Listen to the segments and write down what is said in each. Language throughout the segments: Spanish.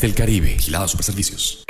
Del Caribe. Gilada Superservicios.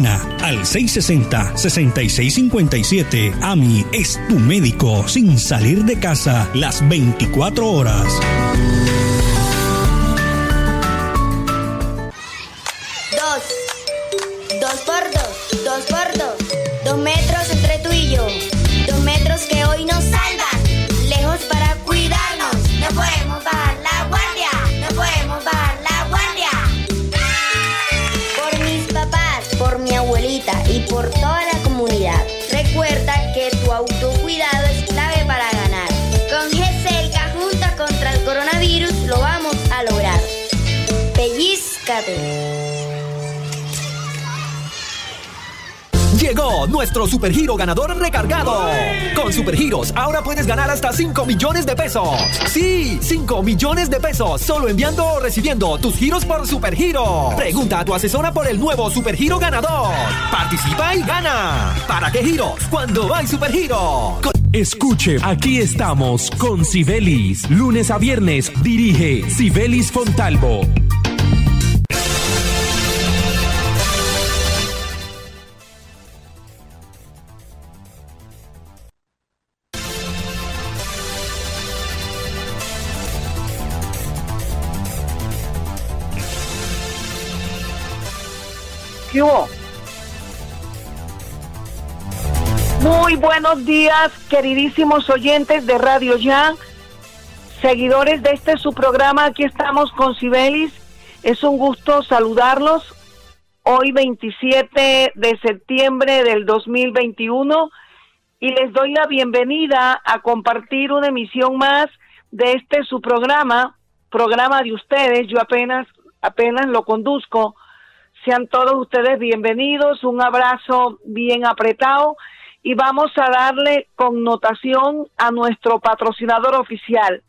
al 660-6657. AMI es tu médico sin salir de casa las 24 horas. Dos. Dos por dos. Dos por dos. Dos metros Llegó nuestro supergiro ganador recargado. Con supergiros ahora puedes ganar hasta 5 millones de pesos. Sí, 5 millones de pesos solo enviando o recibiendo tus giros por supergiro. Pregunta a tu asesora por el nuevo supergiro ganador. Participa y gana. ¿Para qué giros? Cuando hay supergiro. Escuche, aquí estamos con Sibelis. Lunes a viernes dirige Sibelis Fontalvo. Muy buenos días, queridísimos oyentes de Radio Ya, seguidores de este su programa. Aquí estamos con Sibelis. Es un gusto saludarlos. Hoy 27 de septiembre del 2021 y les doy la bienvenida a compartir una emisión más de este su programa, programa de ustedes. Yo apenas apenas lo conduzco. Sean todos ustedes bienvenidos, un abrazo bien apretado y vamos a darle connotación a nuestro patrocinador oficial,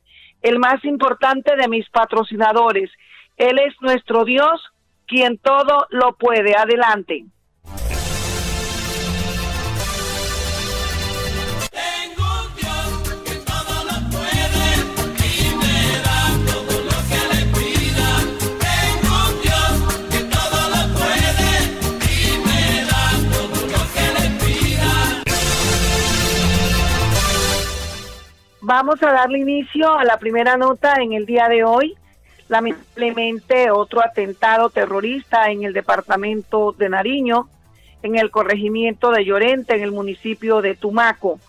el más importante de mis patrocinadores. Él es nuestro Dios, quien todo lo puede. Adelante. Vamos a darle inicio a la primera nota en el día de hoy. Lamentablemente otro atentado terrorista en el departamento de Nariño. en el corregimiento de Llorente, en el municipio de Tumaco.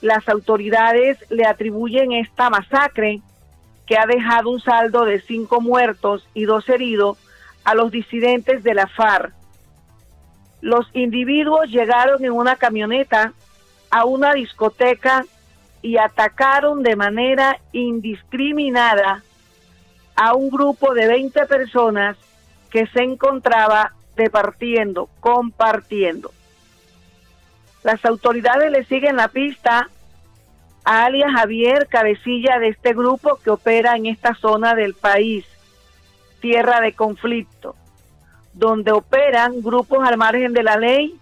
Las autoridades le atribuyen esta masacre que ha dejado un saldo de cinco muertos y dos heridos a los disidentes de la FARC. Los individuos llegaron en una camioneta a una discoteca y atacaron de manera indiscriminada a un grupo de 20 personas que se encontraba departiendo, compartiendo. Las autoridades le siguen la pista a alias Javier, cabecilla de este grupo que opera en esta zona del país, tierra de conflicto, donde operan grupos al margen de la ley,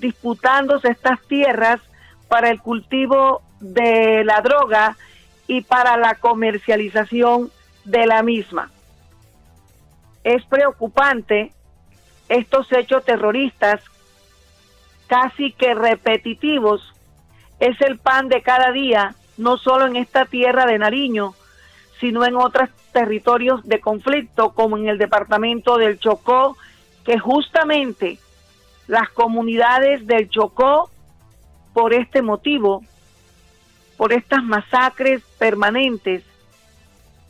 disputándose estas tierras para el cultivo de la droga y para la comercialización de la misma. Es preocupante estos hechos terroristas casi que repetitivos es el pan de cada día, no solo en esta tierra de Nariño, sino en otros territorios de conflicto, como en el departamento del Chocó, que justamente las comunidades del Chocó, por este motivo, por estas masacres permanentes,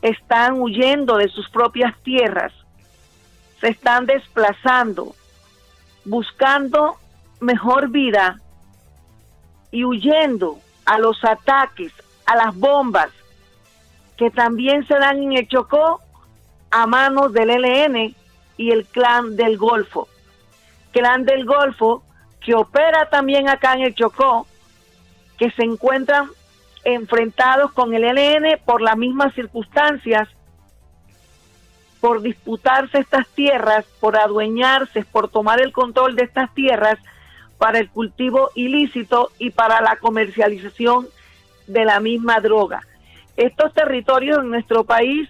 están huyendo de sus propias tierras, se están desplazando, buscando mejor vida y huyendo a los ataques, a las bombas que también se dan en el Chocó a manos del ELN y el clan del Golfo. Clan del Golfo que opera también acá en el Chocó, que se encuentran enfrentados con el ELN por las mismas circunstancias, por disputarse estas tierras, por adueñarse, por tomar el control de estas tierras para el cultivo ilícito y para la comercialización de la misma droga. Estos territorios en nuestro país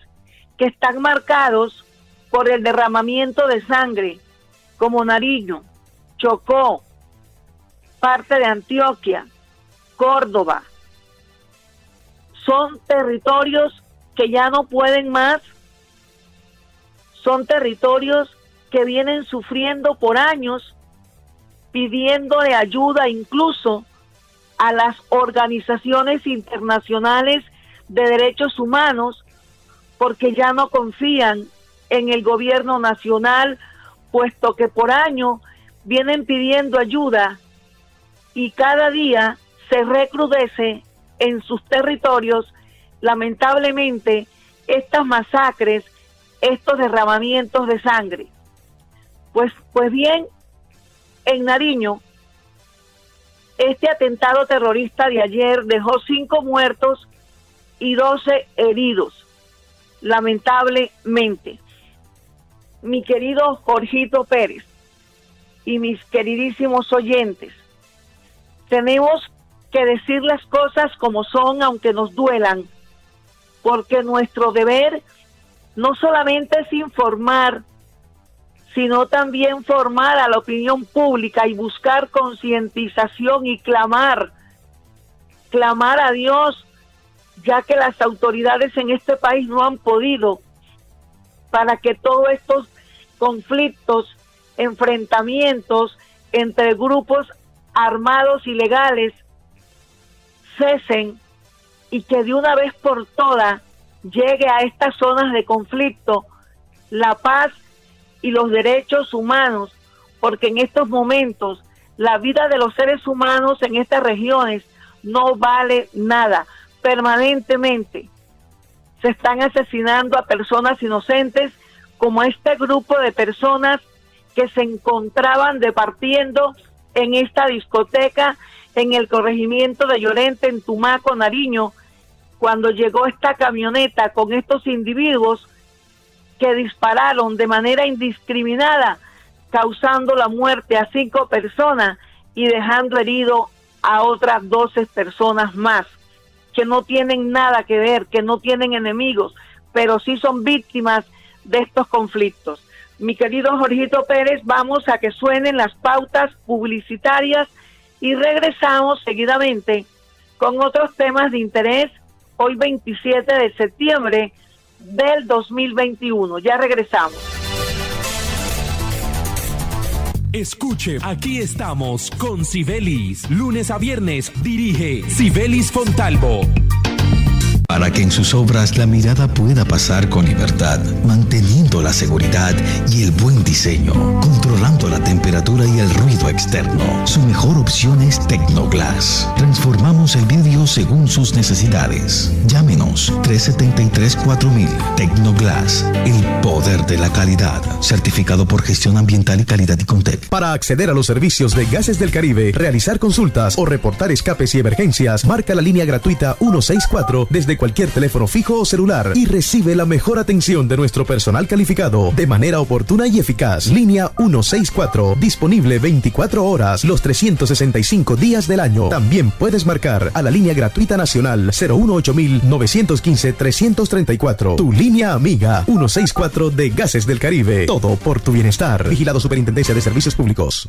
que están marcados por el derramamiento de sangre, como Nariño, Chocó, parte de Antioquia, Córdoba, son territorios que ya no pueden más, son territorios que vienen sufriendo por años pidiéndole ayuda incluso a las organizaciones internacionales de derechos humanos porque ya no confían en el gobierno nacional, puesto que por año vienen pidiendo ayuda y cada día se recrudece en sus territorios, lamentablemente, estas masacres, estos derramamientos de sangre. Pues, pues bien, en Nariño, este atentado terrorista de ayer dejó cinco muertos y doce heridos, lamentablemente. Mi querido Jorgito Pérez y mis queridísimos oyentes, tenemos que decir las cosas como son, aunque nos duelan, porque nuestro deber no solamente es informar, sino también formar a la opinión pública y buscar concientización y clamar, clamar a Dios, ya que las autoridades en este país no han podido para que todos estos conflictos, enfrentamientos entre grupos armados ilegales cesen y que de una vez por todas llegue a estas zonas de conflicto la paz y los derechos humanos, porque en estos momentos la vida de los seres humanos en estas regiones no vale nada. Permanentemente se están asesinando a personas inocentes como este grupo de personas que se encontraban departiendo en esta discoteca en el corregimiento de Llorente, en Tumaco, Nariño, cuando llegó esta camioneta con estos individuos que dispararon de manera indiscriminada, causando la muerte a cinco personas y dejando herido a otras doce personas más, que no tienen nada que ver, que no tienen enemigos, pero sí son víctimas de estos conflictos. Mi querido Jorgito Pérez, vamos a que suenen las pautas publicitarias y regresamos seguidamente con otros temas de interés hoy 27 de septiembre del 2021. Ya regresamos. Escuche, aquí estamos con Sibelis. Lunes a viernes dirige Sibelis Fontalvo para que en sus obras la mirada pueda pasar con libertad, manteniendo la seguridad y el buen diseño, controlando la temperatura y el ruido externo. Su mejor opción es Tecnoglass. Transformamos el vidrio según sus necesidades. Llámenos 373-4000 Tecnoglass, el poder de la calidad. Certificado por gestión ambiental y calidad y Contec. Para acceder a los servicios de Gases del Caribe, realizar consultas o reportar escapes y emergencias, marca la línea gratuita 164 desde cualquier teléfono fijo o celular y recibe la mejor atención de nuestro personal calificado de manera oportuna y eficaz. Línea 164, disponible 24 horas los 365 días del año. También puedes marcar a la línea gratuita nacional 915 334 Tu línea amiga 164 de Gases del Caribe. Todo por tu bienestar. Vigilado Superintendencia de Servicios Públicos.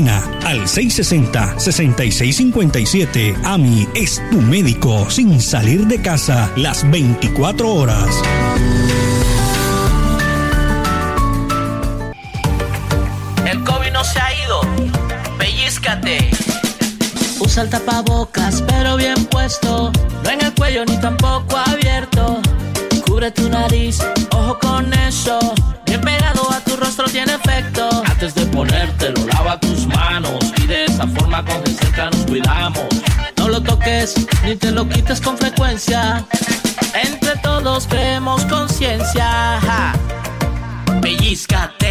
al 660-6657. AMI es tu médico sin salir de casa las 24 horas. El COVID no se ha ido. Pellizcate. Usa el tapabocas, pero bien puesto. No en el cuello ni tampoco abierto. Cubre tu nariz, ojo con eso. Bien pegado a tu rostro tiene efecto. Cuidamos. No lo toques ni te lo quites con frecuencia. Entre todos creemos conciencia. Pellizcate.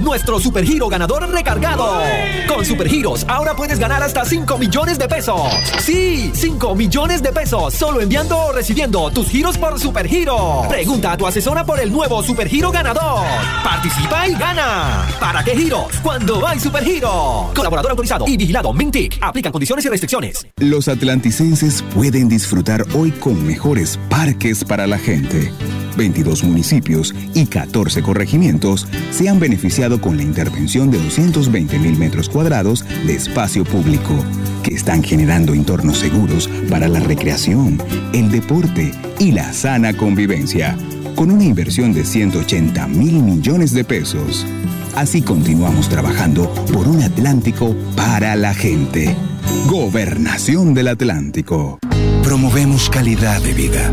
Nuestro supergiro ganador recargado. Con supergiros ahora puedes ganar hasta 5 millones de pesos. Sí, 5 millones de pesos solo enviando o recibiendo tus giros por supergiro. Pregunta a tu asesora por el nuevo supergiro ganador. Participa y gana. ¿Para qué giros? Cuando hay supergiro. Colaborador autorizado y vigilado Mintic. Aplican condiciones y restricciones. Los atlanticenses pueden disfrutar hoy con mejores parques para la gente. 22 municipios y 14 corregimientos se han beneficiado con la intervención de 220 mil metros cuadrados de espacio público, que están generando entornos seguros para la recreación, el deporte y la sana convivencia, con una inversión de 180 mil millones de pesos. Así continuamos trabajando por un Atlántico para la gente. Gobernación del Atlántico. Promovemos calidad de vida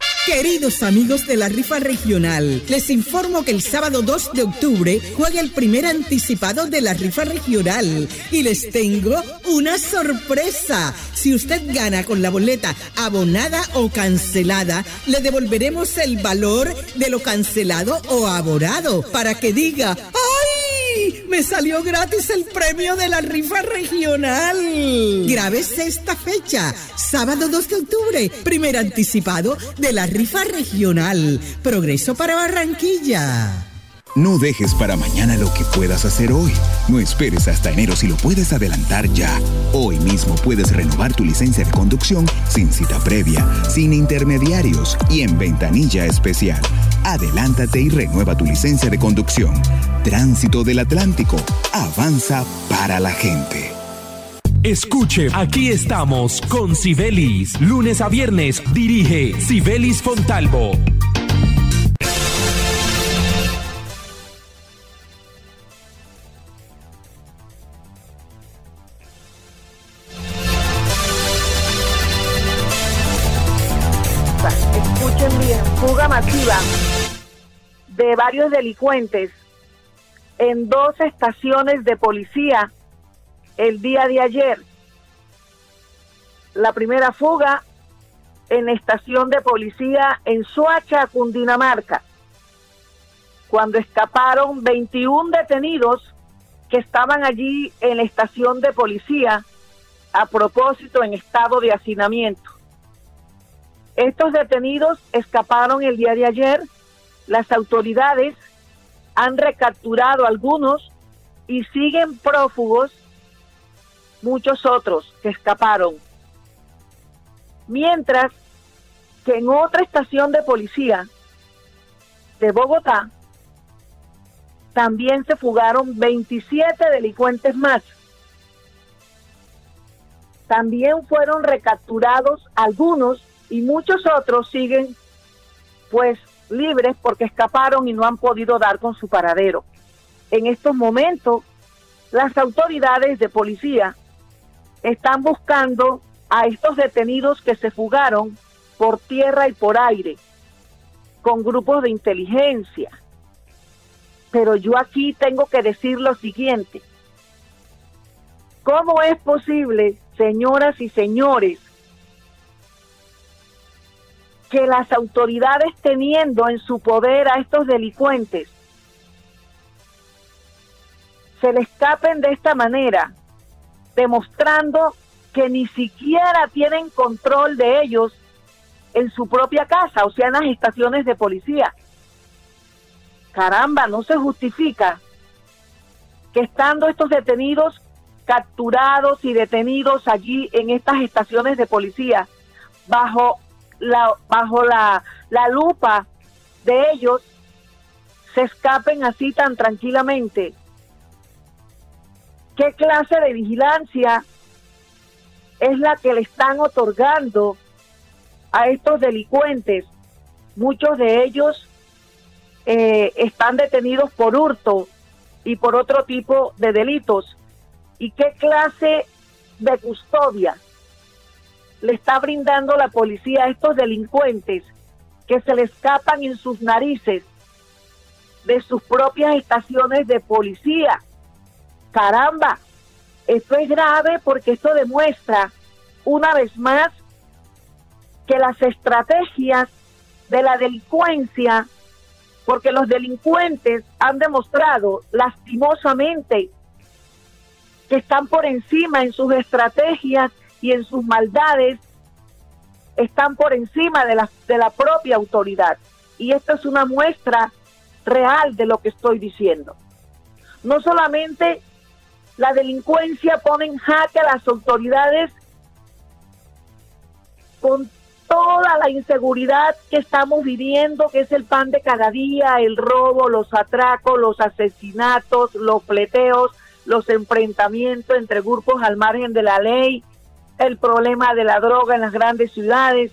Queridos amigos de la rifa regional, les informo que el sábado 2 de octubre juega el primer anticipado de la rifa regional y les tengo una sorpresa. Si usted gana con la boleta abonada o cancelada, le devolveremos el valor de lo cancelado o abonado para que diga, Me salió gratis el premio de la rifa regional. Grábese esta fecha, sábado 2 de octubre, primer anticipado de la rifa regional. Progreso para Barranquilla. No dejes para mañana lo que puedas hacer hoy. No esperes hasta enero si lo puedes adelantar ya. Hoy mismo puedes renovar tu licencia de conducción sin cita previa, sin intermediarios y en ventanilla especial. Adelántate y renueva tu licencia de conducción. Tránsito del Atlántico. Avanza para la gente. Escuche, aquí estamos con Sibelis. Lunes a viernes dirige Sibelis Fontalvo. Fuga masiva de varios delincuentes en dos estaciones de policía el día de ayer. la primera fuga en estación de policía en Suacha, Cundinamarca, cuando escaparon 21 detenidos que estaban allí en la estación de policía a propósito en estado de hacinamiento. Estos detenidos escaparon el día de ayer. Las autoridades han recapturado algunos y siguen prófugos muchos otros que escaparon. Mientras que en otra estación de policía de Bogotá también se fugaron 27 delincuentes más. También fueron recapturados algunos y muchos otros siguen pues libres porque escaparon y no han podido dar con su paradero. En estos momentos, las autoridades de policía están buscando a estos detenidos que se fugaron por tierra y por aire, con grupos de inteligencia. Pero yo aquí tengo que decir lo siguiente. ¿Cómo es posible, señoras y señores, que las autoridades teniendo en su poder a estos delincuentes se le escapen de esta manera, demostrando que ni siquiera tienen control de ellos en su propia casa, o sea, en las estaciones de policía. Caramba, no se justifica que estando estos detenidos capturados y detenidos allí en estas estaciones de policía, bajo la, bajo la, la lupa de ellos, se escapen así tan tranquilamente. ¿Qué clase de vigilancia es la que le están otorgando a estos delincuentes. Muchos de ellos eh, están detenidos por hurto y por otro tipo de delitos. ¿Y qué clase de custodia le está brindando la policía a estos delincuentes que se le escapan en sus narices de sus propias estaciones de policía? Caramba, esto es grave porque esto demuestra una vez más que las estrategias de la delincuencia, porque los delincuentes han demostrado lastimosamente que están por encima en sus estrategias y en sus maldades, están por encima de la, de la propia autoridad. Y esto es una muestra real de lo que estoy diciendo. No solamente la delincuencia pone en jaque a las autoridades con toda la inseguridad que estamos viviendo, que es el pan de cada día, el robo, los atracos, los asesinatos, los pleteos, los enfrentamientos entre grupos al margen de la ley, el problema de la droga en las grandes ciudades.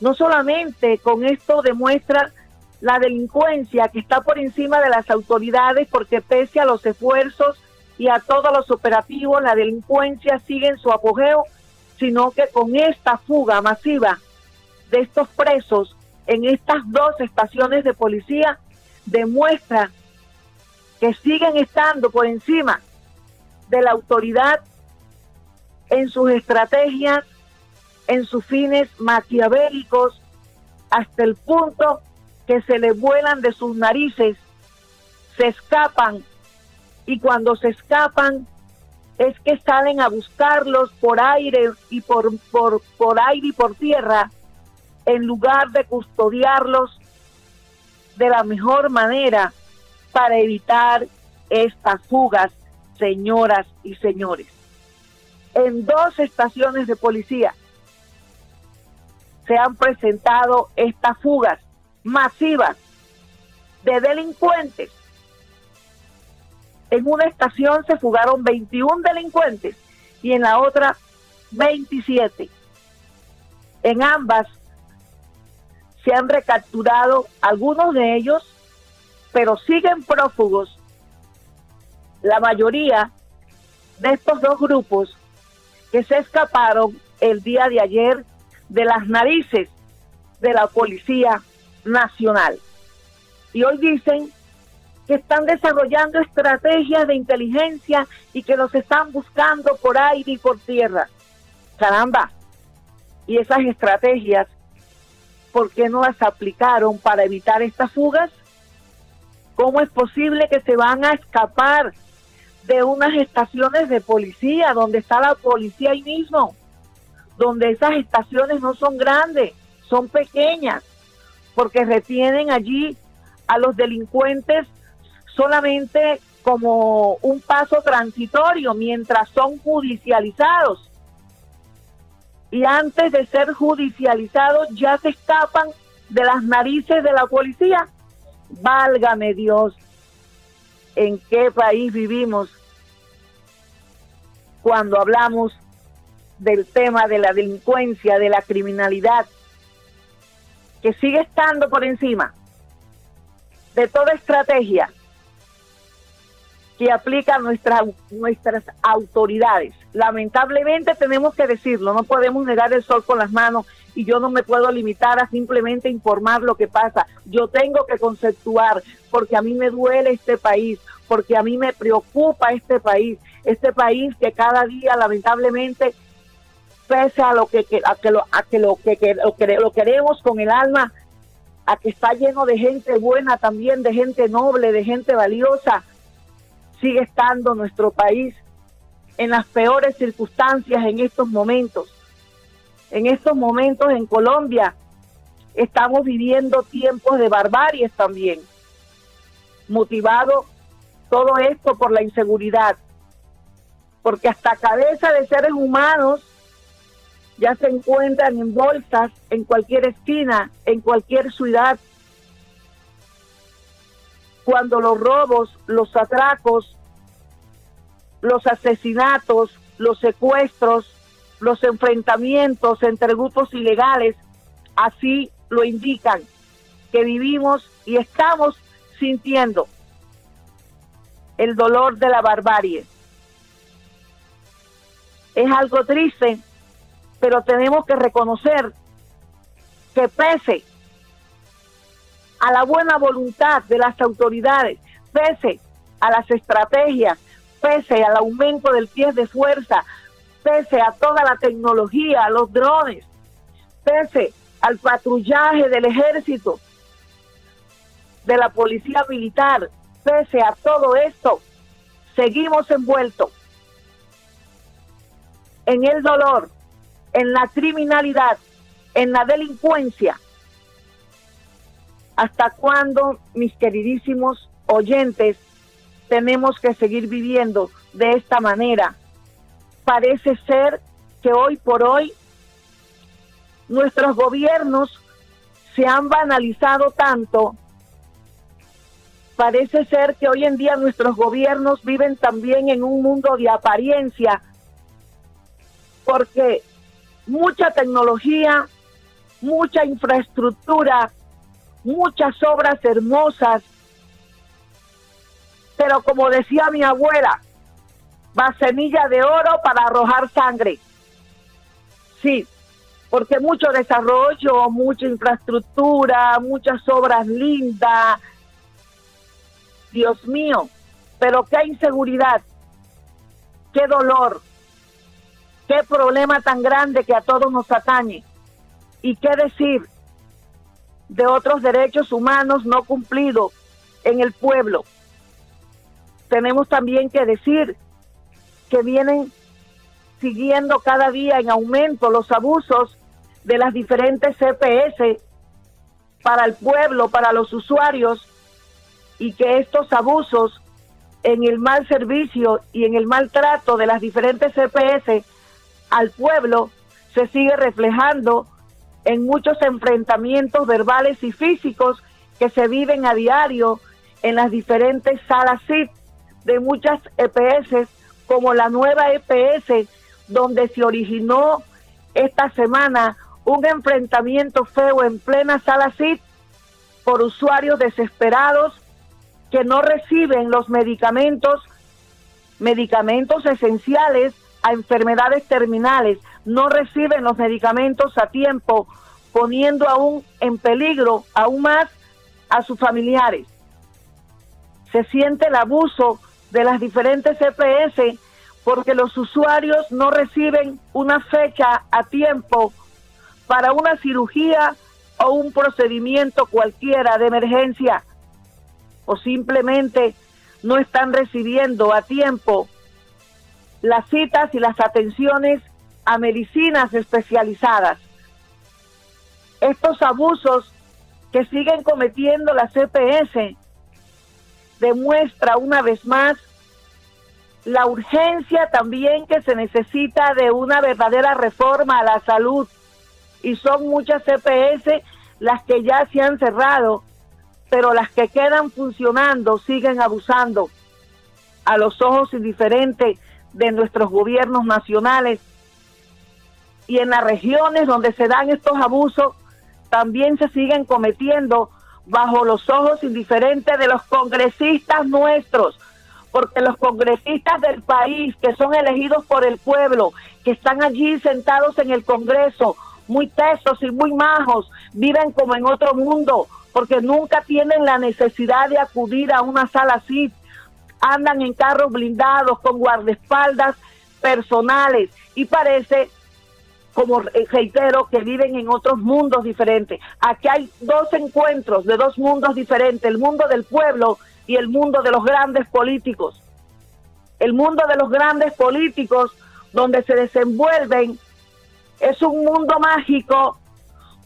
No solamente con esto demuestra la delincuencia que está por encima de las autoridades porque pese a los esfuerzos y a todos los operativos, la delincuencia sigue en su apogeo, sino que con esta fuga masiva de estos presos en estas dos estaciones de policía, demuestra que siguen estando por encima de la autoridad en sus estrategias, en sus fines maquiavélicos, hasta el punto que se les vuelan de sus narices, se escapan y cuando se escapan es que salen a buscarlos por aire y por, por, por aire y por tierra en lugar de custodiarlos de la mejor manera para evitar estas fugas, señoras y señores. En dos estaciones de policía se han presentado estas fugas masivas de delincuentes en una estación se fugaron 21 delincuentes y en la otra 27. En ambas se han recapturado algunos de ellos, pero siguen prófugos. La mayoría de estos dos grupos que se escaparon el día de ayer de las narices de la Policía Nacional. Y hoy dicen que están desarrollando estrategias de inteligencia y que los están buscando por aire y por tierra. Caramba, y esas estrategias, ¿por qué no las aplicaron para evitar estas fugas? ¿Cómo es posible que se van a escapar de unas estaciones de policía donde está la policía ahí mismo? Donde esas estaciones no son grandes, son pequeñas, porque retienen allí a los delincuentes solamente como un paso transitorio mientras son judicializados. Y antes de ser judicializados ya se escapan de las narices de la policía. Válgame Dios, ¿en qué país vivimos cuando hablamos del tema de la delincuencia, de la criminalidad, que sigue estando por encima de toda estrategia que aplican nuestras, nuestras autoridades. Lamentablemente tenemos que decirlo, no podemos negar el sol con las manos y yo no me puedo limitar a simplemente informar lo que pasa. Yo tengo que conceptuar porque a mí me duele este país, porque a mí me preocupa este país, este país que cada día lamentablemente pese a lo que, a que lo a que lo que, lo, lo queremos con el alma, a que está lleno de gente buena también, de gente noble, de gente valiosa, sigue estando nuestro país en las peores circunstancias en estos momentos. En estos momentos en Colombia estamos viviendo tiempos de barbaries también, motivado todo esto por la inseguridad, porque hasta cabeza de seres humanos ya se encuentran en bolsas en cualquier esquina, en cualquier ciudad, cuando los robos, los atracos, los asesinatos, los secuestros, los enfrentamientos entre grupos ilegales, así lo indican, que vivimos y estamos sintiendo el dolor de la barbarie. Es algo triste, pero tenemos que reconocer que pese a la buena voluntad de las autoridades, pese a las estrategias, pese al aumento del pie de fuerza, pese a toda la tecnología, a los drones, pese al patrullaje del ejército, de la policía militar, pese a todo esto, seguimos envueltos en el dolor, en la criminalidad, en la delincuencia. ¿Hasta cuándo, mis queridísimos oyentes, tenemos que seguir viviendo de esta manera? Parece ser que hoy por hoy nuestros gobiernos se han banalizado tanto. Parece ser que hoy en día nuestros gobiernos viven también en un mundo de apariencia, porque mucha tecnología, mucha infraestructura, muchas obras hermosas, pero como decía mi abuela, va semilla de oro para arrojar sangre. Sí, porque mucho desarrollo, mucha infraestructura, muchas obras lindas. Dios mío, pero qué inseguridad, qué dolor, Qué problema tan grande que a todos nos atañe. Y qué decir de otros derechos humanos no cumplidos en el pueblo. Tenemos también que decir que vienen siguiendo cada día en aumento los abusos de las diferentes CPS para el pueblo, para los usuarios, y que estos abusos en el mal servicio y en el maltrato de las diferentes CPS al pueblo se sigue reflejando en muchos enfrentamientos verbales y físicos que se viven a diario en las diferentes salas CIT de muchas EPS, como la nueva EPS, donde se originó esta semana un enfrentamiento feo en plena sala CIT por usuarios desesperados que no reciben los medicamentos, medicamentos esenciales a enfermedades terminales, no reciben los medicamentos a tiempo, poniendo aún en peligro aún más a sus familiares. Se siente el abuso de las diferentes EPS porque los usuarios no reciben una fecha a tiempo para una cirugía o un procedimiento cualquiera de emergencia o simplemente no están recibiendo a tiempo las citas y las atenciones a medicinas especializadas. Estos abusos que siguen cometiendo la CPS demuestra una vez más la urgencia también que se necesita de una verdadera reforma a la salud. Y son muchas CPS las que ya se han cerrado, pero las que quedan funcionando siguen abusando a los ojos indiferentes de nuestros gobiernos nacionales. Y en las regiones donde se dan estos abusos, también se siguen cometiendo bajo los ojos indiferentes de los congresistas nuestros, porque los congresistas del país que son elegidos por el pueblo, que están allí sentados en el Congreso, muy tesos y muy majos, viven como en otro mundo, porque nunca tienen la necesidad de acudir a una sala así, andan en carros blindados con guardaespaldas personales y parece como reitero, que viven en otros mundos diferentes. Aquí hay dos encuentros de dos mundos diferentes, el mundo del pueblo y el mundo de los grandes políticos. El mundo de los grandes políticos donde se desenvuelven es un mundo mágico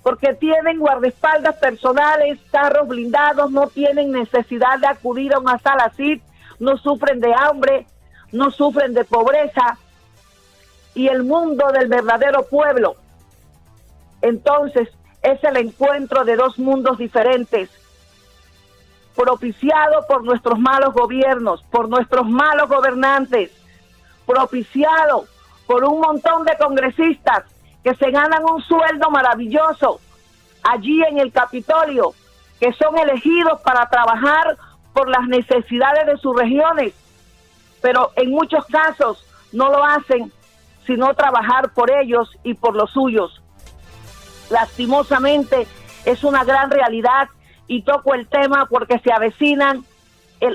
porque tienen guardaespaldas personales, carros blindados, no tienen necesidad de acudir a una sala así, no sufren de hambre, no sufren de pobreza, y el mundo del verdadero pueblo. Entonces es el encuentro de dos mundos diferentes, propiciado por nuestros malos gobiernos, por nuestros malos gobernantes, propiciado por un montón de congresistas que se ganan un sueldo maravilloso allí en el Capitolio, que son elegidos para trabajar por las necesidades de sus regiones, pero en muchos casos no lo hacen sino trabajar por ellos y por los suyos. Lastimosamente es una gran realidad y toco el tema porque se avecinan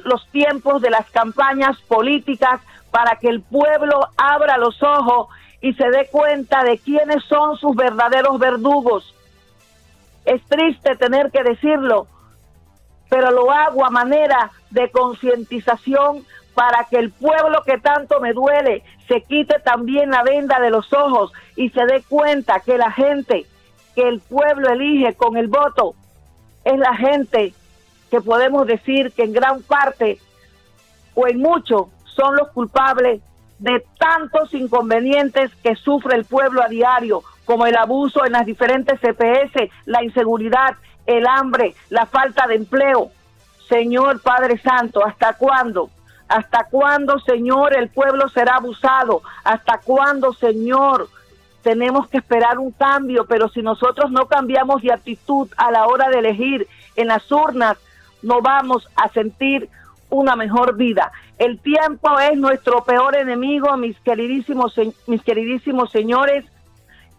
los tiempos de las campañas políticas para que el pueblo abra los ojos y se dé cuenta de quiénes son sus verdaderos verdugos. Es triste tener que decirlo, pero lo hago a manera de concientización para que el pueblo que tanto me duele se quite también la venda de los ojos y se dé cuenta que la gente que el pueblo elige con el voto es la gente que podemos decir que en gran parte o en mucho son los culpables de tantos inconvenientes que sufre el pueblo a diario, como el abuso en las diferentes CPS, la inseguridad, el hambre, la falta de empleo. Señor Padre Santo, ¿hasta cuándo? ¿Hasta cuándo, Señor, el pueblo será abusado? ¿Hasta cuándo, Señor? Tenemos que esperar un cambio, pero si nosotros no cambiamos de actitud a la hora de elegir en las urnas, no vamos a sentir una mejor vida. El tiempo es nuestro peor enemigo, mis queridísimos, mis queridísimos señores,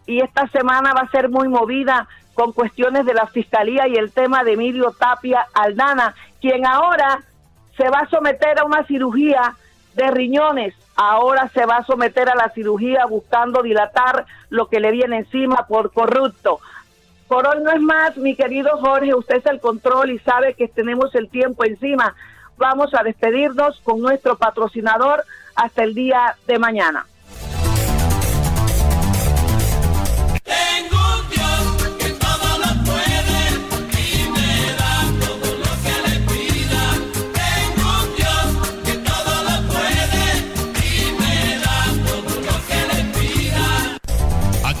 y esta semana va a ser muy movida con cuestiones de la Fiscalía y el tema de Emilio Tapia Aldana, quien ahora se va a someter a una cirugía de riñones, ahora se va a someter a la cirugía buscando dilatar lo que le viene encima por corrupto. Por hoy no es más, mi querido Jorge, usted es el control y sabe que tenemos el tiempo encima. Vamos a despedirnos con nuestro patrocinador hasta el día de mañana.